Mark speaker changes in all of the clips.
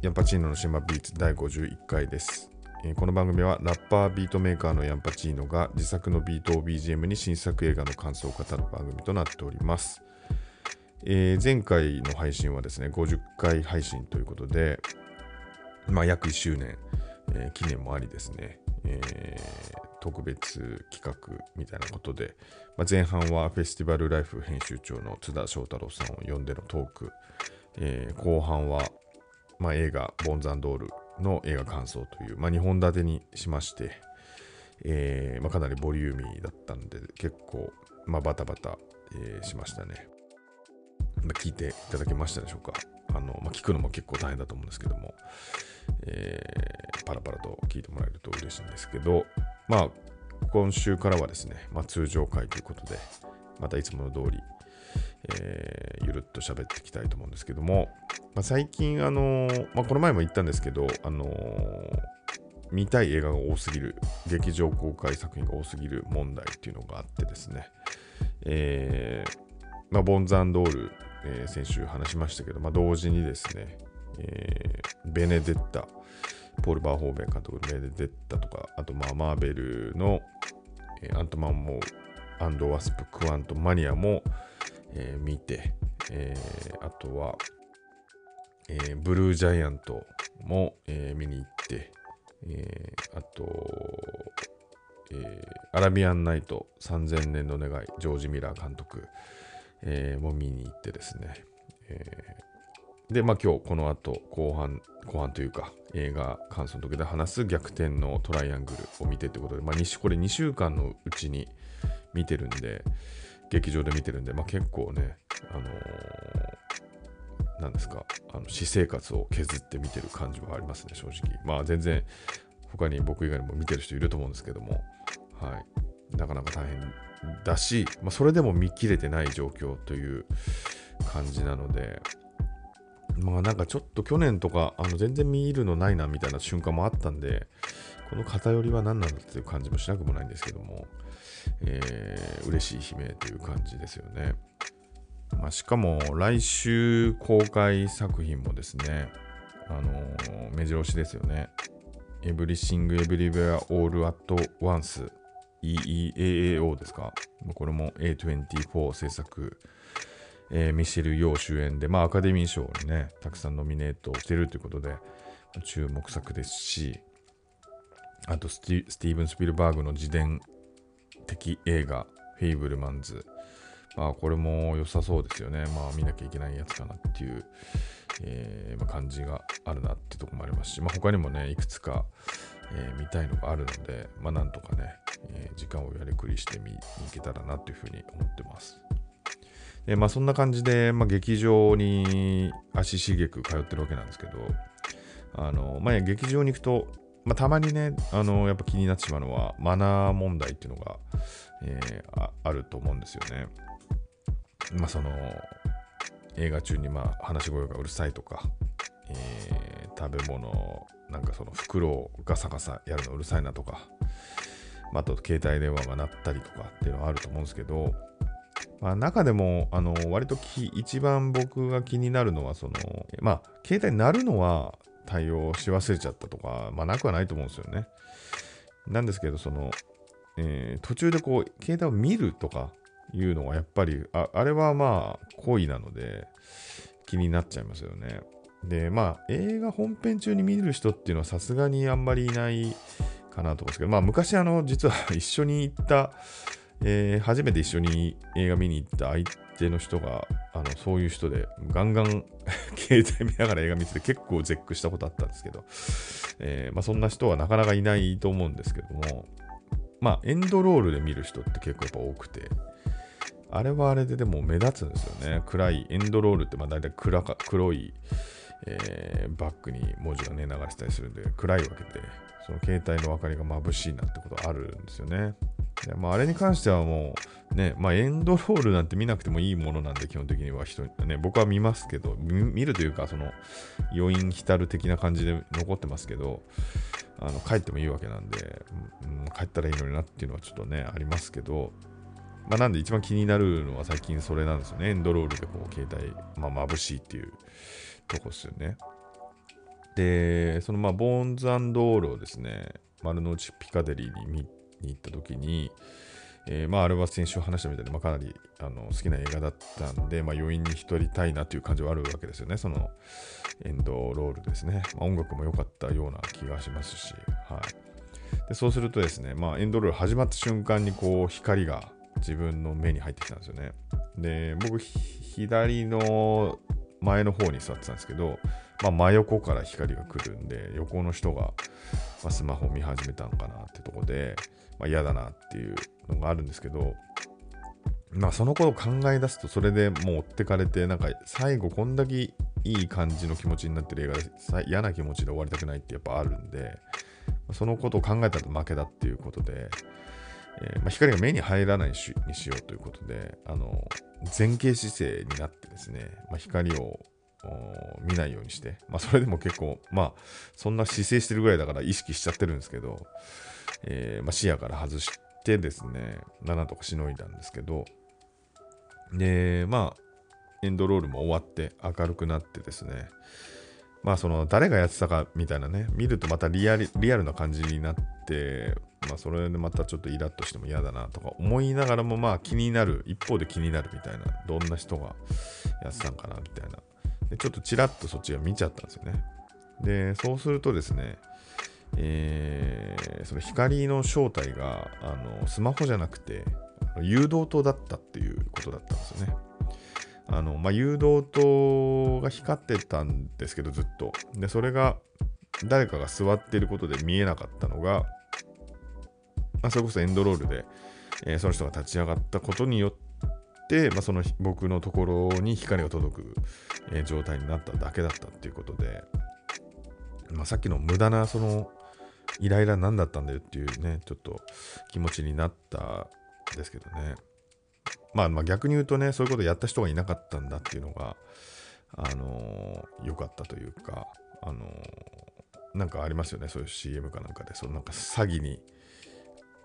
Speaker 1: ヤンパチーノの島ビーツ第51回です。えーこの番組はラッパービートメーカーのヤンパチーノが自作のビートを BGM に新作映画の感想を語る番組となっております。えー前回の配信はですね、50回配信ということで、まあ、約1周年、えー記念もありですね、え特別企画みたいなことで、まあ、前半はフェスティバルライフ編集長の津田翔太郎さんを呼んでのトーク、えー後半は、まあ、映画「ボンザンドール」の映画感想という、まあ、2本立てにしまして、えーまあ、かなりボリューミーだったんで結構、まあ、バタバタ、えーしましたね、まあ、聞いていただけましたでしょうか。あの、ま、聞くのも結構大変だと思うんですけども、えーパラパラと聞いてもらえると嬉しいんですけどまあ今週からはですね、ま、通常回ということでまたいつもの通り、えーゆるっと喋っていきたいと思うんですけども、まあ、最近あのーまあ、この前も言ったんですけど、あのー見たい映画が多すぎる劇場公開作品が多すぎる問題っていうのがあってですね、えまあ、ボンザンドール、え先週話しましたけど、ま、同時にですね、えベネデッタポール・バーホーベン監督のベネデッタとかあとまあマーベルの、えアントマンもアンド・ワスプ・クワント・マニアも、えー見て、えーあとは、えーブルージャイアントも、え見に行って、えあと、えアラビアンナイト3000年の願いジョージ・ミラー監督、えも見に行ってですね、えで、まあ今日この後後半、後半というか映画感想の時で話す逆転のトライアングルを見てということで、まあ、これ2週間のうちに見てるんで、劇場で見てるんで、まあ、結構ね、あのーなんですか、あの私生活を削って見てる感じはありますね、正直。まあ全然、他に僕以外にも見てる人いると思うんですけども、はい。なかなか大変だし、まあ、それでも見切れてない状況という感じなので、まあなんかちょっと去年とか、あの全然見るのないなみたいな瞬間もあったんで、この偏りは何なんだっていう感じもしなくもないんですけども、えー嬉しい悲鳴という感じですよね。まあ、しかも来週公開作品もですね、あのー目白押しですよね。Everything Everywhere All at Once EEAAO ですか？これも A24 制作、えーミシェル・ヨー主演で、まあ、アカデミー賞にね、たくさんノミネートをしてるということで、注目作ですし、あとスティーブン・スピルバーグの自伝的映画、フェイブルマンズ。まあ、これも良さそうですよね。まあ、見なきゃいけないやつかなっていう、えーまあ、感じがあるなっていうとこもありますし、まあ、他にもね、いくつか、えー見たいのがあるので、まあ、なんとかね、えー時間をやりくりして見に行けたらなというふうに思ってます。でまあ、そんな感じで、まあ、劇場に足しげく通ってるわけなんですけど、あのまあ、劇場に行くと、まあ、たまにね、あのやっぱ気になってしまうのは、マナー問題っていうのが、えーああると思うんですよね。まあ、その映画中にまあ話し声がうるさいとか、えー食べ物、なんかその袋をガサガサやるのうるさいなとか、まあ、あと携帯電話が鳴ったりとかっていうのはあると思うんですけど、まあ、中でもあの割とき一番僕が気になるのはその、まあ、携帯鳴るのは対応し忘れちゃったとか、まあ、なくはないと思うんですよね。なんですけど、その、えー途中でこう、携帯を見るとかいうのはやっぱり、ああれはまあ、行為なので気になっちゃいますよね。で、まあ、映画本編中に見る人っていうのはさすがにあんまりいないかなと思うんですけど、まあ、昔、あの、実は一緒に行った、えー初めて一緒に映画見に行った相手の人が、あのそういう人で、ガンガン 携帯見ながら映画見てて結構絶句したことあったんですけど、えーまあ、そんな人はなかなかいないと思うんですけども、まあ、エンドロールで見る人って結構やっぱ多くて、あれはあれででも目立つんですよね。暗い、エンドロールってまあ大体暗か黒い、えーバックに文字がね流れてたりするんで暗いわけで、その携帯の明かりが眩しいなってことあるんですよね。でまあ、あれに関してはもう、ね、まあ、エンドロールなんて見なくてもいいものなんで、基本的には人、ね、僕は見ますけど、見見るというか、その余韻浸る的な感じで残ってますけど、あの帰ってもいいわけなんで、うん、帰ったらいいのになっていうのはちょっとね、ありますけど、まあ、なんで一番気になるのは最近それなんですよね。エンドロールでこう携帯、まあ、眩しいっていうとこですよね。で、そのまあ、ボーンズオールをですね、丸の内ピカデリーに見に行った時に、えー、まあ、あれは先週話したみたいで、まあ、かなりあの好きな映画だったんで、まあ、余韻に浸りたいなという感じはあるわけですよね、そのエンドロールですね。まあ、音楽も良かったような気がしますし、はい、でそうするとですね、まあ、エンドロール始まった瞬間にこう光が自分の目に入ってきたんですよね。で、僕、左の前の方に座ってたんですけど、まあ、真横から光が来るんで、横の人が、まスマホを見始めたのかなってとこで、まあ、嫌だなっていうのがあるんですけど、まあそのことを考え出すとそれでもう追ってかれてなんか最後こんだけいい感じの気持ちになってる映画で嫌な気持ちで終わりたくないってやっぱあるんでそのことを考えたら負けだっていうことで、えー、ま、光が目に入らないにしようということであの前傾姿勢になってですね、まあ、光を見ないようにして、まあ、それでも結構まあそんな姿勢してるぐらいだから意識しちゃってるんですけど、えー、まあ視野から外してですね7とかしのいだんですけど。で、まあ、エンドロールも終わって明るくなってですね、まあその誰がやってたかみたいなね、見るとまたリアルリアルな感じになって、まあそれでまたちょっとイラッとしても嫌だなとか思いながらもまあ気になる、一方で気になるみたいな、どんな人がやってたんかなみたいな。でちょっとちらっとそっちが見ちゃったんですよね。で、そうするとですね、えー、その光の正体があのスマホじゃなくて誘導灯だったっていうことだったんですよね。あのまあ、誘導灯が光ってたんですけどずっと。で、それが誰かが座っていることで見えなかったのが、まあ、それこそエンドロールで、えー、その人が立ち上がったことによって、まあ、その僕のところに光が届く、え、状態になっただけだったっていうことで、まあ、さっきの無駄なそのイライラ何だったんだよっていうね、ちょっと気持ちになったんですけどね。まあまあ逆に言うとね、そういうことやった人がいなかったんだっていうのが、あのー、かったというか、あのー、なんかありますよね、そういう CM かなんかで、そのなんか詐欺に、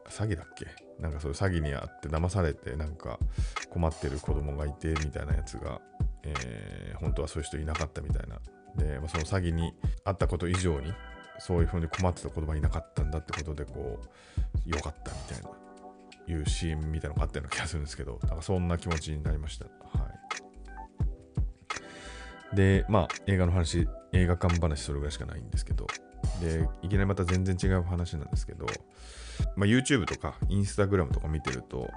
Speaker 1: 詐欺だっけ？なんかそういう詐欺にあって騙されて、なんか困ってる子供がいてみたいなやつが、えー、本当はそういう人いなかったみたいな。で、ま、その詐欺にあったこと以上に、そういうふうに困ってた子供いなかったんだってことで、こう、良かったみたいな。いう CM みたいなのがあったような気がするんですけど、なんかそんな気持ちになりました。はい。で、まあ、映画の話、映画館話それぐらいしかないんですけど、で、いきなりまた全然違う話なんですけど、まあ、YouTube とか Instagram とか見てると、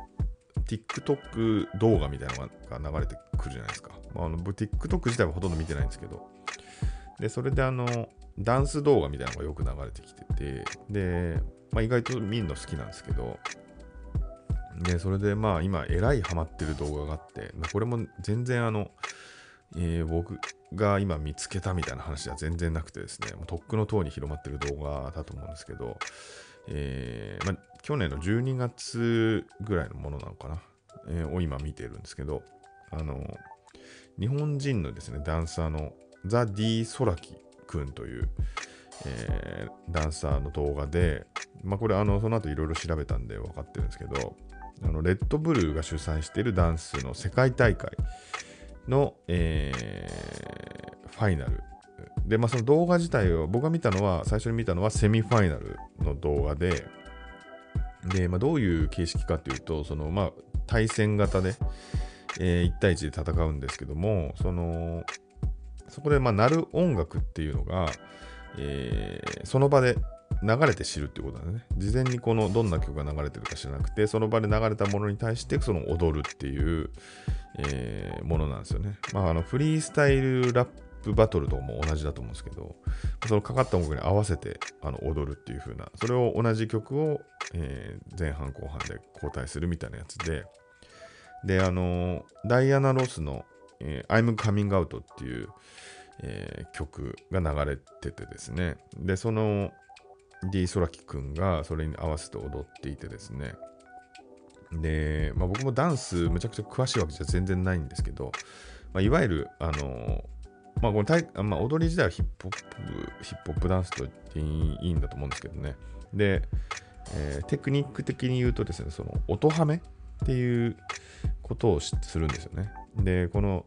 Speaker 1: TikTok 動画みたいなのが流れてくるじゃないですか。まあ、あの TikTok 自体はほとんど見てないんですけど、で、それであの、ダンス動画みたいなのがよく流れてきてて、で、まあ、意外と見るの好きなんですけど、で、それでまあ今、えらいハマってる動画があって、まあ、これも全然あの、えー、僕が今見つけたみたいな話では全然なくてですね、もうとっくの塔に広まってる動画だと思うんですけど、えー、まあ、去年の12月ぐらいのものなのかな、えー、を今見てるんですけど、あの、日本人のですね、ダンサーのザ・ディ・ソラキくんという、えー、ダンサーの動画で、まあ、これあのその後いろいろ調べたんで分かってるんですけど、あのレッドブルーが主催しているダンスの世界大会の、えー、ファイナル。で、まあ、その動画自体を、僕が見たのは、最初に見たのはセミファイナルの動画で、で、まあ、どういう形式かというと、その、まあ、対戦型で、えー、1対1で戦うんですけども、その、そこで、まあ、鳴る音楽っていうのが、えー、その場で流れて知るっていうことだね。事前にこのどんな曲が流れてるか知らなくて、その場で流れたものに対してその踊るっていう、えー、ものなんですよね。まあ、あのフリースタイルラップバトルとも同じだと思うんですけど、そのかかった音楽に合わせてあの踊るっていう風な、それを同じ曲を、えー、前半後半で交代するみたいなやつで、で、あの、ダイアナ・ロスの、えー、I'm Coming Out っていう、えー、曲が流れててですね、で、その、D ソラキくんがそれに合わせて踊っていてですね。で、まあ、僕もダンスむちゃくちゃ詳しいわけじゃ全然ないんですけど、まあ、いわゆる、あのまあ、このまあ、踊り自体はヒップホップ、ヒップホップダンスと言っていいんだと思うんですけどね。で、えー、テクニック的に言うとですね、その音ハメっていうことをするんですよね。で、この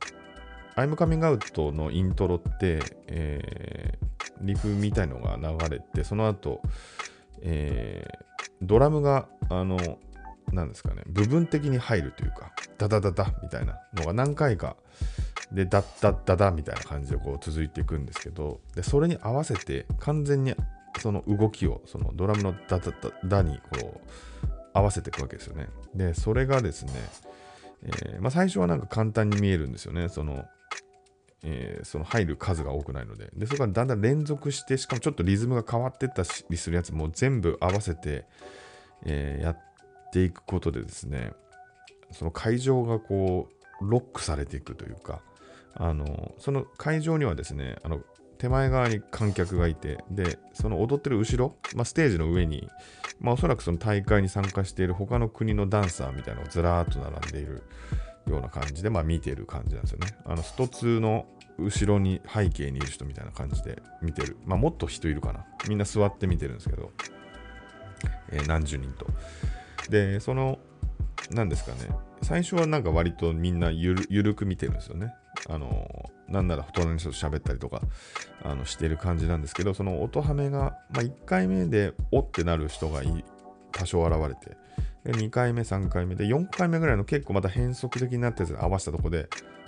Speaker 1: I'm Coming Out のイントロって、えー、リフみたいのが流れて、その後、えー、ドラムが、あの、なんですかね、部分的に入るというか、ダダダダみたいなのが何回か、で、ダッダッダダみたいな感じでこう続いていくんですけど、で、それに合わせて完全にその動きを、そのドラムのダダダダにこう合わせていくわけですよね。で、それがですね、えー、まあ、最初はなんか簡単に見えるんですよね。その、えー、その入る数が多くないので。で、それからだんだん連続して、しかもちょっとリズムが変わってったりするやつも全部合わせて、えー、やっていくことでですね、その会場がこう、ロックされていくというか、あの、その会場にはですね、あの、手前側に観客がいて、で、その踊ってる後ろ、まあ、ステージの上に、まあ、おそらくその大会に参加している他の国のダンサーみたいなのがずらーっと並んでいるような感じで、まあ、見てる感じなんですよね。あの、スト2の後ろに背景にいる人みたいな感じで見てる。まあ、もっと人いるかな。みんな座って見てるんですけど、えー、何十人と。で、その、何ですかね、最初はなんか割とみんなゆるゆるく見てるんですよね。あの、なんなら隣の人と喋ったりとかあのしてる感じなんですけど、その音ハメが、まあ、1回目でおってなる人が多少現れて、で2回目、3回目で、4回目ぐらいの結構また変則的になったやつで合わせたとこで、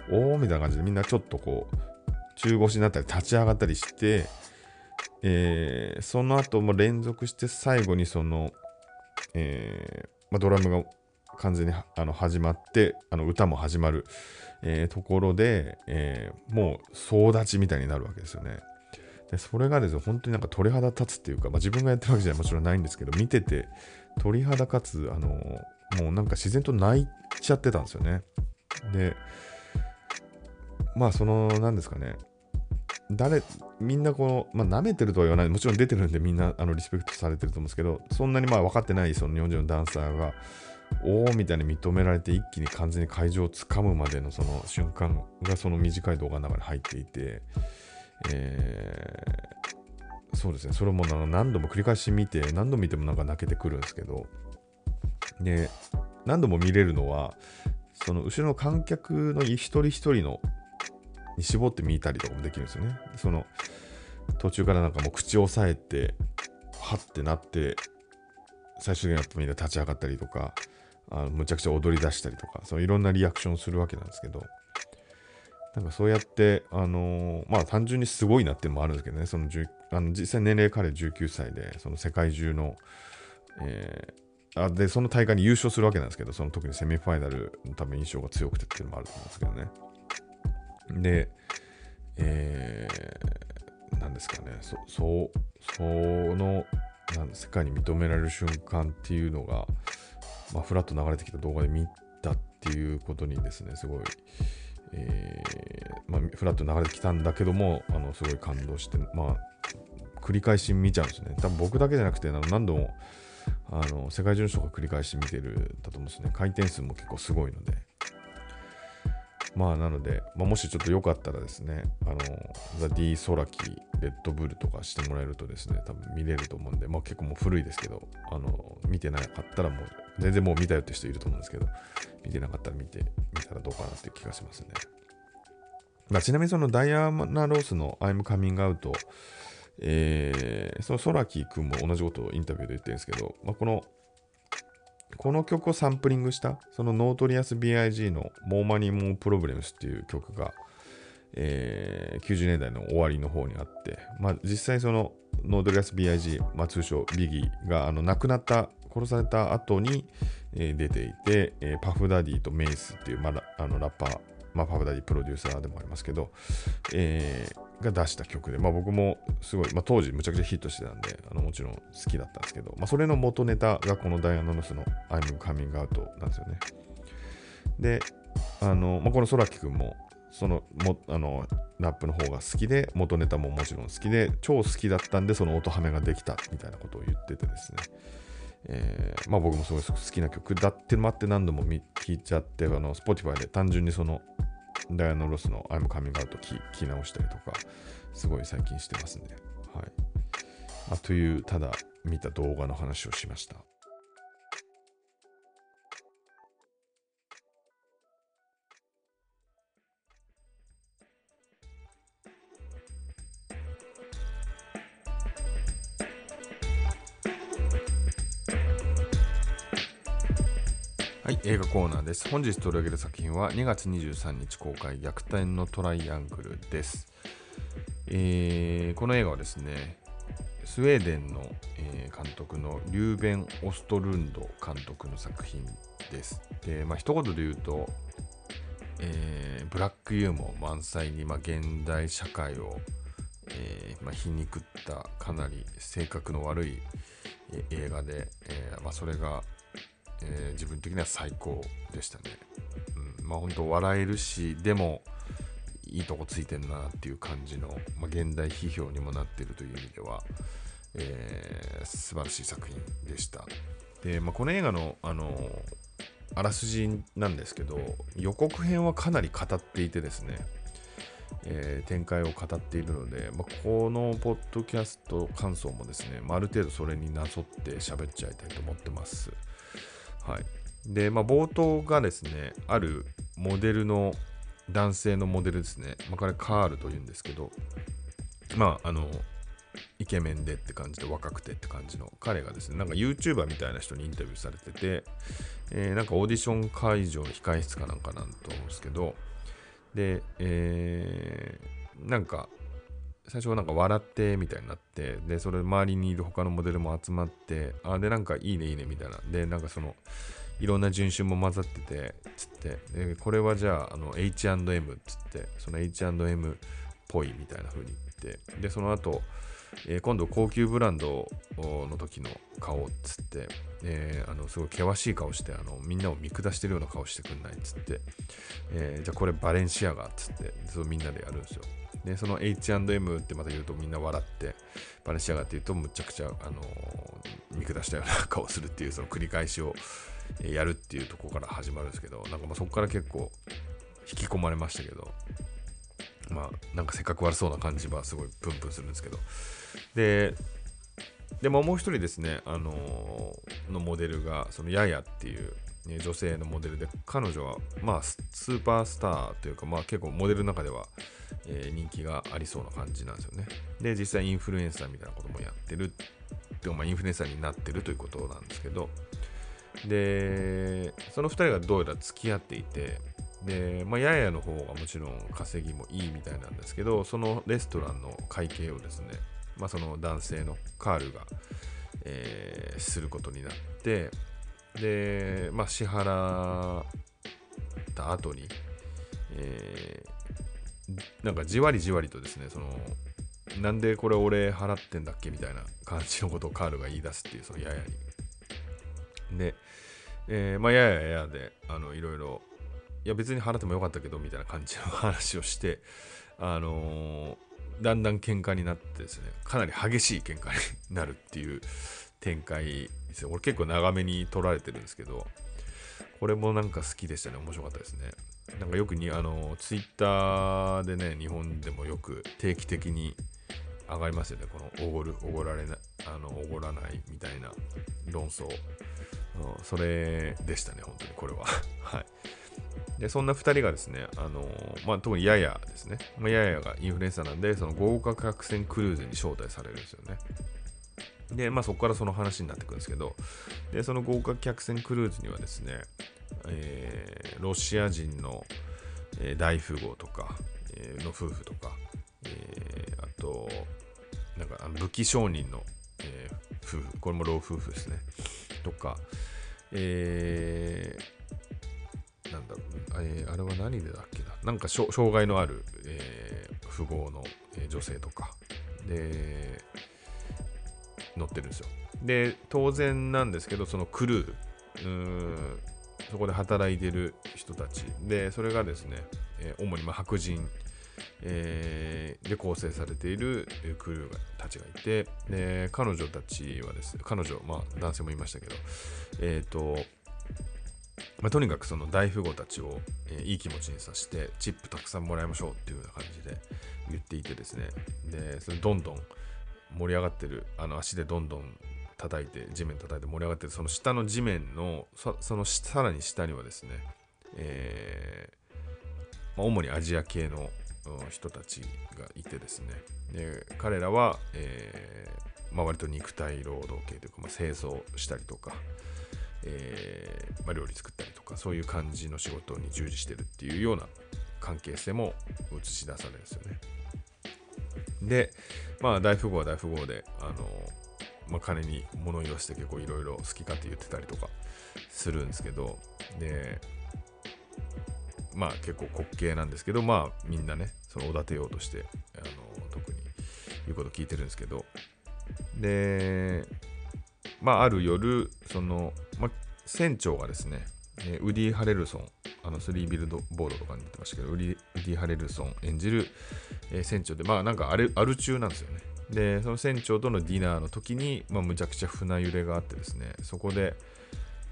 Speaker 1: おーみたいな感じでみんなちょっとこう、中腰になったり立ち上がったりして、えー、その後も連続して最後にその、えーまあ、ドラムが完全にあの始まって、あの歌も始まる、えー、ところで、えー、もう総立ちみたいになるわけですよね。でそれがですね、本当になんか鳥肌立つっていうか、まあ、自分がやってるわけじゃもちろんないんですけど、見てて鳥肌かつ、あのもうなんか自然と泣いちゃってたんですよね。で、まあその、なんですかね、誰、みんなこの、まあ、舐めてるとは言わない、もちろん出てるんでみんなあのリスペクトされてると思うんですけど、そんなにまあ分かってないその日本人のダンサーが、おおみたいに認められて一気に完全に会場をつかむまでのその瞬間がその短い動画の中に入っていて、えー、そうですね、それも何度も繰り返し見て、何度見てもなんか泣けてくるんですけど、で、何度も見れるのは、その後ろの観客の一人一人のに絞って見たりとかもできるんですよね。その途中からなんかもう口を押さえて、はってなって、最終的にやっぱみんな立ち上がったりとか、あのむちゃくちゃ踊り出したりとか、そのいろんなリアクションするわけなんですけど、なんかそうやって、あのー、まあ単純にすごいなっていうのもあるんですけどね、そのあの実際年齢彼19歳で、その世界中の、えー、あで、その大会に優勝するわけなんですけど、その特にセミファイナルのため印象が強くてっていうのもあると思うんですけどね。で、えー、なんですかね、そ、そ、その、なん世界に認められる瞬間っていうのが、まあ、フラッと流れてきた動画で見たっていうことにですね、すごい、えー、まあ、フラッと流れてきたんだけども、あのすごい感動して、まあ、繰り返し見ちゃうんですね。多分僕だけじゃなくて、あの何度もあの世界中の人が繰り返し見てるだと思うんですね。回転数も結構すごいので。まあなので、まあ、もしちょっとよかったらですね、あの、ザ・ディ・ソラキ、レッドブルとかしてもらえるとですね、多分見れると思うんで、まあ結構もう古いですけど、あの、見てなかったらもう、全然もう見たよって人いると思うんですけど、見てなかったら見てみたらどうかなって気がしますね。まあ、ちなみにそのダイアナ・ロースの I'm Coming Out、えー、そのソラキ君も同じことをインタビューで言ってるんですけど、まあ、このこの曲をサンプリングした、そのノートリアス BIG の More Money More Problems っていう曲が、えー、90年代の終わりの方にあって、まあ、実際そのノートリアス BIG、まあ、通称ビギーがあの亡くなった、殺された後に、えー、出ていて、えー、 Puff Daddy と Mase っていう、まあ、あのラッパー、まあ、 Puff Daddy プロデューサーでもありますけど、えー、が出した曲で、まあ、僕もすごい、まあ、当時むちゃくちゃヒットしてたんで、あのもちろん好きだったんですけど、まあ、それの元ネタがこのダイアナ・ノスの I'm Coming Out なんですよね。で、あのまあ、この空木くんも、そのもあのラップの方が好きで、元ネタももちろん好きで、超好きだったんで、その音ハメができたみたいなことを言っててですね。えー、まあ僕もすごい好きな曲だってのもあって何度も聴いちゃって、あの、Spotify で単純にそのダイアナ・ロスの I'm Coming Out 聞き直したりとか、すごい最近してますね。はい。まあ、という、ただ見た動画の話をしました。はい、映画コーナーです。本日取り上げる作品は2月23日公開、逆転のトライアングルです。えーこの映画はですね、スウェーデンの、えー監督のリューベン・オストルンド監督の作品です。で、まあ、一言で言うと、えーブラックユーモア満載に、まあ、現代社会を、えーまあ、皮肉ったかなり性格の悪い、え映画で、えま、それが、えー自分的には最高でしたね。うん、まあ本当笑えるし、でもいいとこついてんなっていう感じの、まあ、現代批評にもなってるという意味では、えー素晴らしい作品でした。で、まあ、この映画の、あのあらすじなんですけど、予告編はかなり語っていてですね、えー展開を語っているので、まあ、このポッドキャスト感想もですね、まあ、ある程度それになぞって喋っちゃいたいと思ってます。はい。で、まあ、冒頭がですね、あるモデルの、男性のモデルですね、まあ、これカールというんですけど、まあ、あの、イケメンでって感じで若くてって感じの彼がですねなんか YouTuber みたいな人にインタビューされてて、えーなんかオーディション会場の控え室かなんかなんと思うんですけどで、えーなんか最初はなんか笑ってみたいになってでそれ周りにいる他のモデルも集まってあでなんかいいねいいねみたいな。でなんかそのいろんな人種も混ざっててつって。でこれはじゃああの H&M つってその H&M っぽいみたいな風に言って。でその後えー今度高級ブランドの時の顔っつって、えーあのすごい険しい顔してあのみんなを見下してるような顔してくんないっつって、えーじゃあこれバレンシアガっつってそうみんなでやるんですよ。でその H&M ってまた言うとみんな笑ってバレンシアガって言うとむちゃくちゃ、あのー見下したような顔するっていうその繰り返しをやるっていうとこから始まるんですけどなんかまあそこから結構引き込まれましたけどまあなんかせっかく悪そうな感じはすごいプンプンするんですけど。ででももう一人ですね、あのーのモデルがそのヤヤっていう、女性のモデルで彼女はまあスーパースターというかまあ結構モデルの中では、えー人気がありそうな感じなんですよね。で実際インフルエンサーみたいなこともやってるでもまあインフルエンサーになってるということなんですけど。でその2人がどうやら付き合っていてで、まあ、ややの方がもちろん稼ぎもいいみたいなんですけどそのレストランの会計をですね、まあ、その男性のカールが、えーすることになってで、まあ、支払った後に、えーなんかじわりじわりとですねそのなんでこれ俺払ってんだっけみたいな感じのことをカールが言い出すっていうそのややにで、えーまあ、やややで、あの、いろいろ、いや、別に払ってもよかったけど、みたいな感じの話をして、あのーだんだん喧嘩になってですね、かなり激しい喧嘩になるっていう展開ですよ。俺結構長めに撮られてるんですけど、これもなんか好きでしたね。面白かったですね。なんかよくに、あの、ツイッターでね、日本でもよく定期的に上がりますよね。このおごる、おごられない、あの、おごらないみたいな論争。うんそれでしたね、本当にこれは。はい。で、そんな2人がですね、あのまあ、特にヤヤですね。まあ、ヤヤがインフルエンサーなんで、その豪華客船クルーズに招待されるんですよね。で、まあ、そこからその話になってくるんですけど、で、その豪華客船クルーズにはですね、えーロシア人の、えー大富豪とか、えーの夫婦とか、えーあと、なんか武器商人の、えー夫婦、これも老夫婦ですね。とか、えーなんだろう、えーあれは何でだっけな、なんか障害のある、えー富豪の、えー女性とか、で、乗ってるんですよ。で、当然なんですけど、そのクルー、うーんそこで働いてる人たち、で、それがですね、えー主にま白人、えーで構成されているクルーたちがいてで彼女たちはですね彼女まあ男性もいましたけどえっ、とまあ、とにかくその大富豪たちを、えーいい気持ちにさせてチップたくさんもらいましょうっていうような感じで言っていてですねでそれどんどん盛り上がってるあの足でどんどん叩いて地面叩いて盛り上がってるその下の地面のそそのさらに下にはですね、えーまあ、主にアジア系の人たちがいてですねで彼らは、えーまあ、割と肉体労働系というか、まあ、清掃したりとか、えーま、料理作ったりとかそういう感じの仕事に従事してるっていうような関係性も映し出されるんですよね。で、まあ、大富豪は大富豪で、あの、まあ、金に物言わして結構いろいろ好き勝手言ってたりとかするんですけど、で、まあ結構滑稽なんですけど、まあみんなね、そのおだてようとして、あの、特に言うこと聞いてるんですけど、で、まあある夜、その、まあ、船長がですね、ウディ・ハレルソン、あのスリービルドボードとかに言ってましたけど、ウディ・ハレルソン演じる、えー、船長で、まあなんかあるある中なんですよね。で、その船長とのディナーの時に、まあ、むちゃくちゃ船揺れがあってですね、そこで、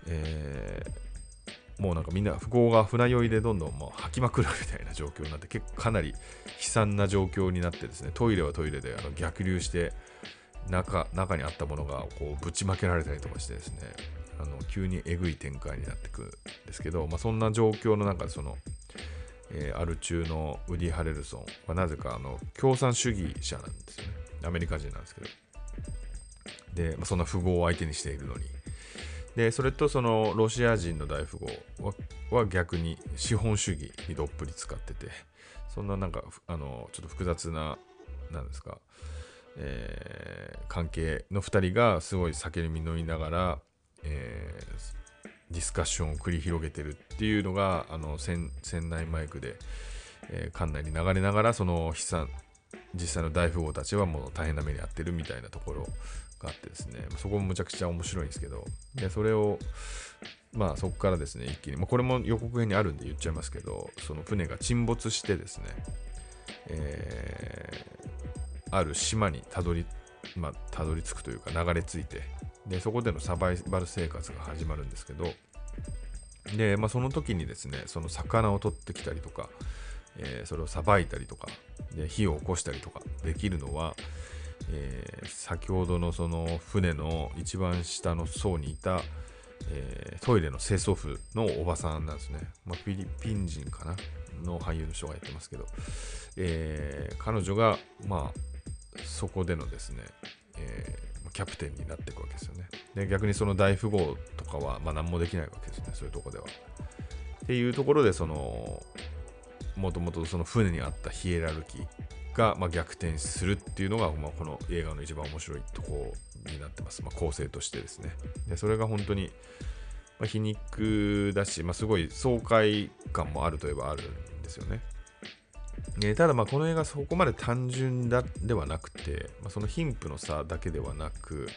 Speaker 1: えー、もうなんかみんな不幸が船酔いでどんどんもう吐きまくるみたいな状況になって結構かなり悲惨な状況になってですねトイレはトイレであの逆流して中中にあったものがこうぶちまけられたりとかしてですねあの急にえぐい展開になってくんですけど、まあ、そんな状況の中でその、えー、アル中のウディ・ハレルソンはなぜかあの共産主義者なんですよね。アメリカ人なんですけど。で、まあ、そんな富豪を相手にしているのに。でそれとそのロシア人の大富豪は逆に資本主義にどっぷり使っててそんななんかあのちょっと複雑ななんですか、えー、関係の2人がすごい酒に飲みながらえー、ディスカッションを繰り広げてるっていうのがあの船内マイクで、えー、館内に流れながらその悲惨実際の大富豪たちはもう大変な目に遭ってるみたいなところがあってですね。そこもむちゃくちゃ面白いんですけど。でそれをまあそこからですね一気に、まあ、これも予告編にあるんで言っちゃいますけどその船が沈没してですね、えー、ある島にたどりまあ、たどり着くというか流れ着いてでそこでのサバイバル生活が始まるんですけどで、まあ、その時にですねその魚を取ってきたりとか、えー、それをさばいたりとかで火を起こしたりとかできるのは、えー、先ほどのその船の一番下の層にいた、えー、トイレの清掃婦のおばさんなんですね、まあ、フィリピン人かなの俳優の人がやってますけど、え、彼女がまあそこでのですね、え、キャプテンになっていくわけですよね。で逆にその大富豪とかは、まあ、何もできないわけですね、そういうとこでは。っていうところで、その、もともとその船にあったヒエラルキーが、まあ、逆転するっていうのが、まあ、この映画の一番面白いとこになってます。まあ、構成としてですね。でそれが本当に、まあ、皮肉だし、まあ、すごい爽快感もあるといえばあるんですよね。えー、ただまあこの映画そこまで単純だではなくて、まあ、その貧富の差だけではなく、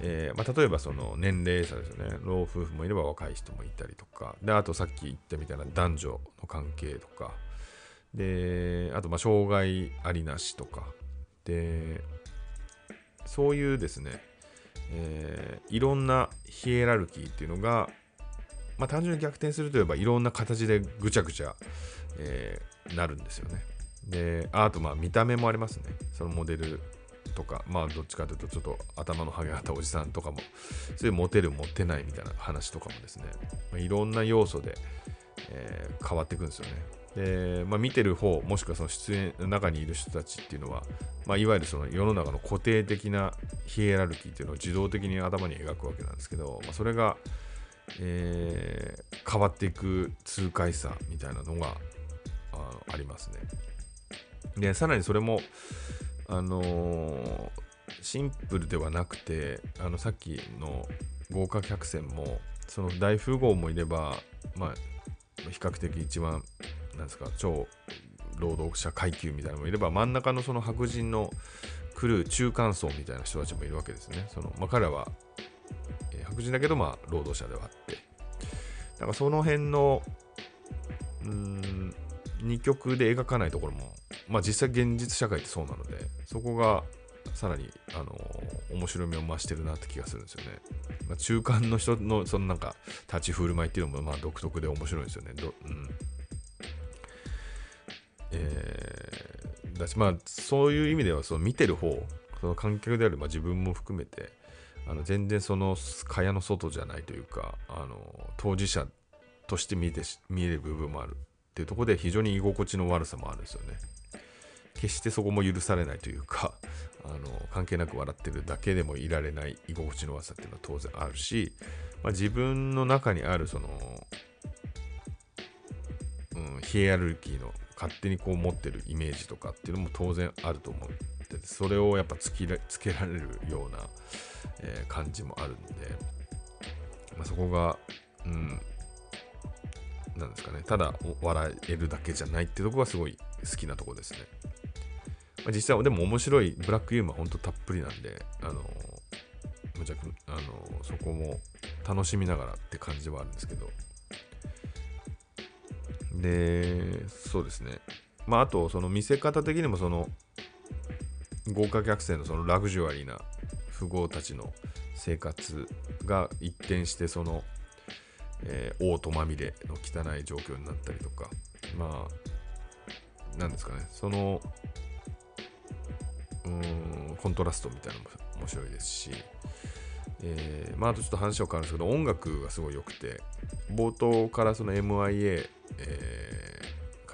Speaker 1: えーまあ、例えばその年齢差ですよね。老夫婦もいれば若い人もいたりとか。であとさっき言ったみたいな男女の関係とか。であとまあ障害ありなしとか。でそういうですね、えー、いろんなヒエラルキーっていうのが、まあ、単純に逆転するといえばいろんな形でぐちゃぐちゃ、えー、なるんですよね。で、あとまあ見た目もありますね。そのモデルとか、まあどっちかというとちょっと頭のハゲたおじさんとかも、そういうモテるモテないみたいな話とかもですね、まあ、いろんな要素で、えー、変わっていくんですよね。で、まあ、見てる方、もしくはその出演の中にいる人たちっていうのは、まあ、いわゆるその世の中の固定的なヒエラルキーっていうのを自動的に頭に描くわけなんですけど、まあ、それが、えー、変わっていく痛快さみたいなのがあありますね。で、さらにそれも、あのー、シンプルではなくて、あのさっきの豪華客船も、その大富豪もいれば、まあ、比較的一番、なんですか、超労働者階級みたいなのもいれば、真ん中のその白人のクルー、中間層みたいな人たちもいるわけですね。そのまあ、彼らは白人だけど、まあ、労働者ではあって。だからその辺の、うん、二極で描かないところも、まあ実際現実社会ってそうなので、そこがさらに、あのー、面白みを増してるなって気がするんですよね。まあ、中間の人の、そのなんか、立ち振る舞いっていうのも、まあ独特で面白いですよね。どうん。えー、だし、まあ、そういう意味では、その見てる方、その観客である、まあ、自分も含めて、あの全然その蚊帳の外じゃないというかあの当事者として見て見える部分もあるっていうところで非常に居心地の悪さもあるんですよね。決してそこも許されないというか あの関係なく笑ってるだけでもいられない居心地の悪さっていうのは当然あるし、まあ、自分の中にあるその、うん、ヒエラルキーの勝手にこう持ってるイメージとかっていうのも当然あると思っててそれをやっぱつけつけられるような、えー、感じもあるんで、まあ、そこが、うん、なんですかね。ただ笑えるだけじゃないってとこがすごい好きなとこですね。まあ、実際でも面白いブラックユーモアほんとたっぷりなんで、あのむちゃくあのそこも楽しみながらって感じはあるんですけど。でそうですね。まああとその見せ方的にもその豪華客船のそのラグジュアリーな富豪たちの生活が一転してその、えー、オートまみれの汚い状況になったりとか。まあなんですかね。そのうんコントラストみたいなのも面白いですし、えー、まあ、あとちょっと話を変わるんですけど、音楽がすごい良くて、冒頭からその MIA、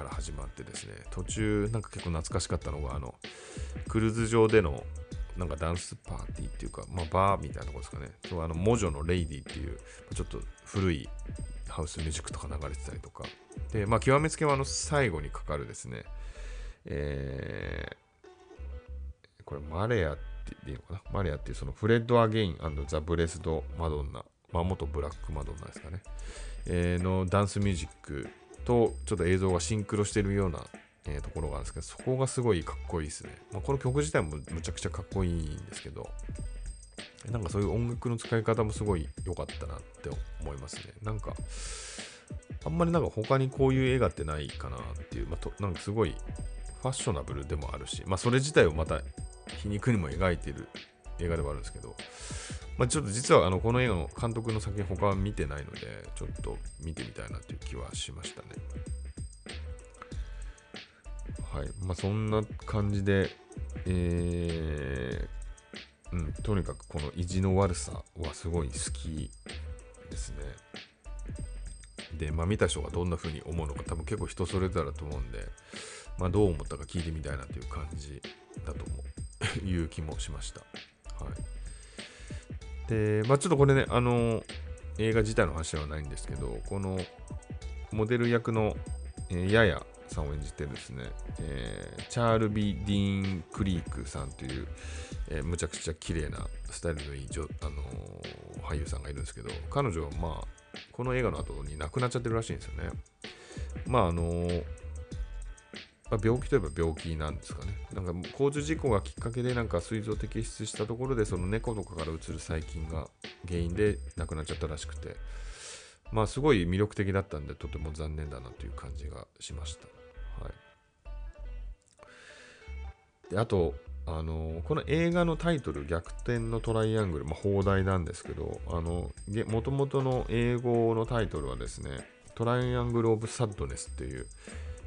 Speaker 1: から始まってですね、途中なんか結構懐かしかったのが、あの、クルーズ上でのなんかダンスパーティーっていうか、まあ、バーみたいなとこですかね。あの、 Modjo の Lady っていう、ちょっと古いハウスミュージックとか流れてたりとか。で、まあ、極めつけはあの最後にかかるですね、えー、これ Marea って言うのかな？ Marea っていうその Fred againザ・ブレスド・マドンナ、まあ、元ブラック・マドンナですかね、えー、のダンスミュージックとちょっと映像がシンクロしてるような、えー、ところがあるんですけど、そこがすごいかっこいいですね。まあ、この曲自体もむちゃくちゃかっこいいんですけど、なんかそういう音楽の使い方もすごい良かったなって思いますね。なんか、あんまりなんか他にこういう映画ってないかなっていう、まあ、となんかすごいファッショナブルでもあるし、まあそれ自体をまた皮肉にも描いてる映画ではあるんですけど、まあ、ちょっと実はあのこの映画の監督の作品他は見てないので、ちょっと見てみたいなという気はしましたね。はい。まあそんな感じで、えー、うん、とにかくこの意地の悪さはすごい好きですね。で、まあ見た人がどんな風に思うのか多分結構人それぞれだと思うんで、まあどう思ったか聞いてみたいなという感じだと思う。いう気もしました。はい。で、まあちょっとこれね、あの、映画自体の話ではないんですけど、このモデル役の、えー、ヤヤさんを演じてですね、えー、チャールビ・ディーン・クリークさんという、えー、むちゃくちゃ綺麗なスタイルのいい、あのー、俳優さんがいるんですけど、彼女はまあ、この映画の後に亡くなっちゃってるらしいんですよね。まああのー、病気といえば病気なんですかね。なんか交通事故がきっかけでなんか膵臓摘出したところでその猫とかからうつる細菌が原因で亡くなっちゃったらしくて、まあすごい魅力的だったんでとても残念だなという感じがしました。はい。で、あと、あのこの映画のタイトル、逆転のトライアングル、まあ、放題なんですけど、あの、もともとの英語のタイトルはですね、トライアングル・オブ・サッドネスっていう、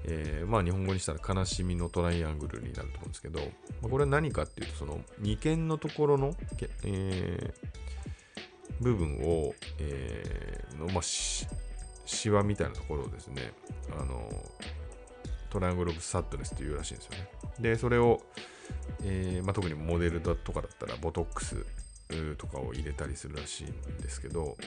Speaker 1: えー、まあ日本語にしたら悲しみのトライアングルになると思うんですけど、まあ、これは何かっていうと、その眉間のところの、えー、部分を、えー、の、まあ、しわみたいなところをですね、あの、トライアングル・オブ・サッドネスというらしいんですよね。で、それを、えーまあ、特にモデルだとかだったら、ボトックスとかを入れたりするらしいんですけど、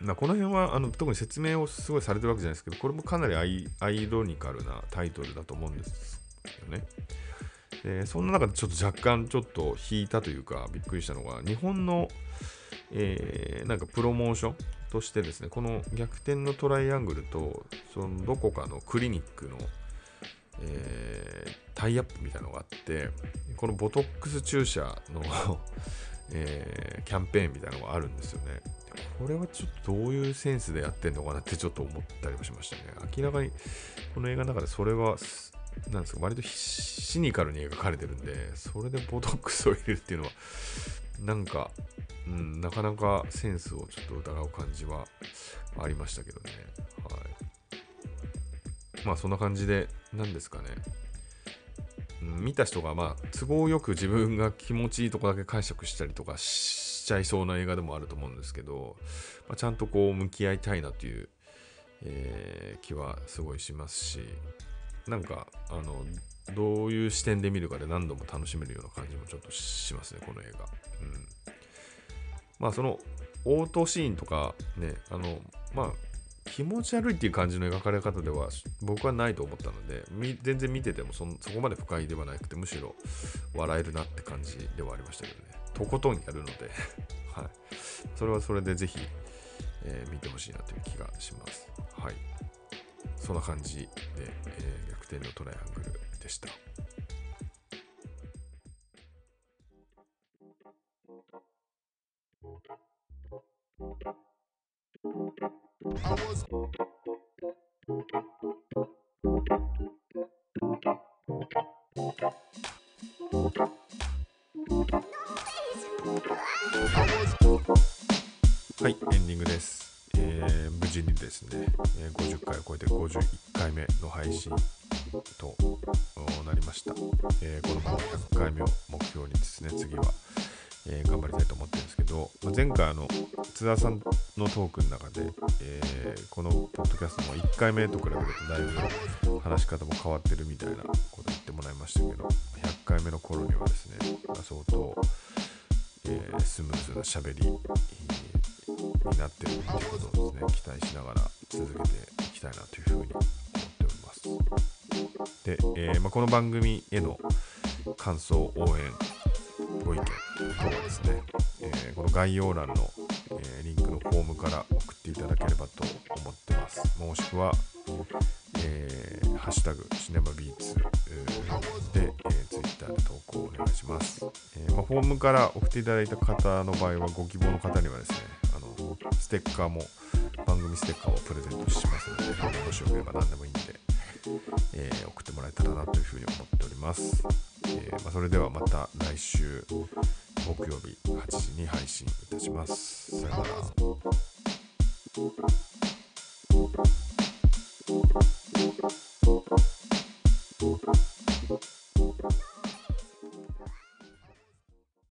Speaker 1: ま、この辺はあの特に説明をすごいされてるわけじゃないですけど、これもかなりアイアイロニカルなタイトルだと思うんですよね。でそんな中でちょっと若干ちょっと引いたというかびっくりしたのが日本の、えー、なんかプロモーションとしてですねこの逆転のトライアングルとそのどこかのクリニックの、えー、タイアップみたいなのがあってこのボトックス注射の えー、キャンペーンみたいなのがあるんですよね。これはちょっとどういうセンスでやってんのかなってちょっと思ったりもしましたね。明らかにこの映画の中でそれは、なんですか、割とシニカルに描かれてるんで、それでボトックスを入れるっていうのは、なんか、うん、なかなかセンスをちょっと疑う感じはありましたけどね。はい。まあそんな感じで、何ですかね。見た人がまあ都合よく自分が気持ちいいとこだけ解釈したりとかしちゃいそうな映画でもあると思うんですけど、まあ、ちゃんとこう向き合いたいなという、えー、気はすごいしますし、なんかあのどういう視点で見るかで何度も楽しめるような感じもちょっとしますねこの映画、うん、まあその応答シーンとかねあのまあ気持ち悪いっていう感じの描かれ方では僕はないと思ったので全然見ててもそそこまで不快ではなくてむしろ笑えるなって感じではありましたけどね。とことんやるので はい、それはそれでぜひ、えー、見てほしいなという気がします。はい。そんな感じで、えー、逆転のトライアングルでした。はい、エンディングです。えー、無事にですね、50回を超えて51回目の配信となりました。えー、このまま100回目を目標にですね、次は、えー、頑張りたいと思ってるんですけど、まあ、前回あの津田さんのトークの中で、えー、このポッドキャストも1回目と比べるとだいぶ話し方も変わってるみたいなこと言ってもらいましたけど100回目の頃にはですね、相当、えー、スムーズな喋り、になってるっていうことをですね。期待しながら続けていきたいなというふうに思っております。で、えー、まあ、この番組への感想応援ご意見等はですね、え、この概要欄の、え、リンクのフォームから送っていただければと思ってます。もしくは、えー、ハッシュタグシネマビーツで、えー、Twitter で投稿お願いします、えまあ、フォームから送っていただいた方の場合はご希望の方にはですねあのステッカーも番組ステッカーをプレゼントしますのでもしよければ何でもいいんで、え送ってもらえたらなというふうに思っておりますえー、まあ、それではまた来週木曜日8時に配信いたします。さよなら。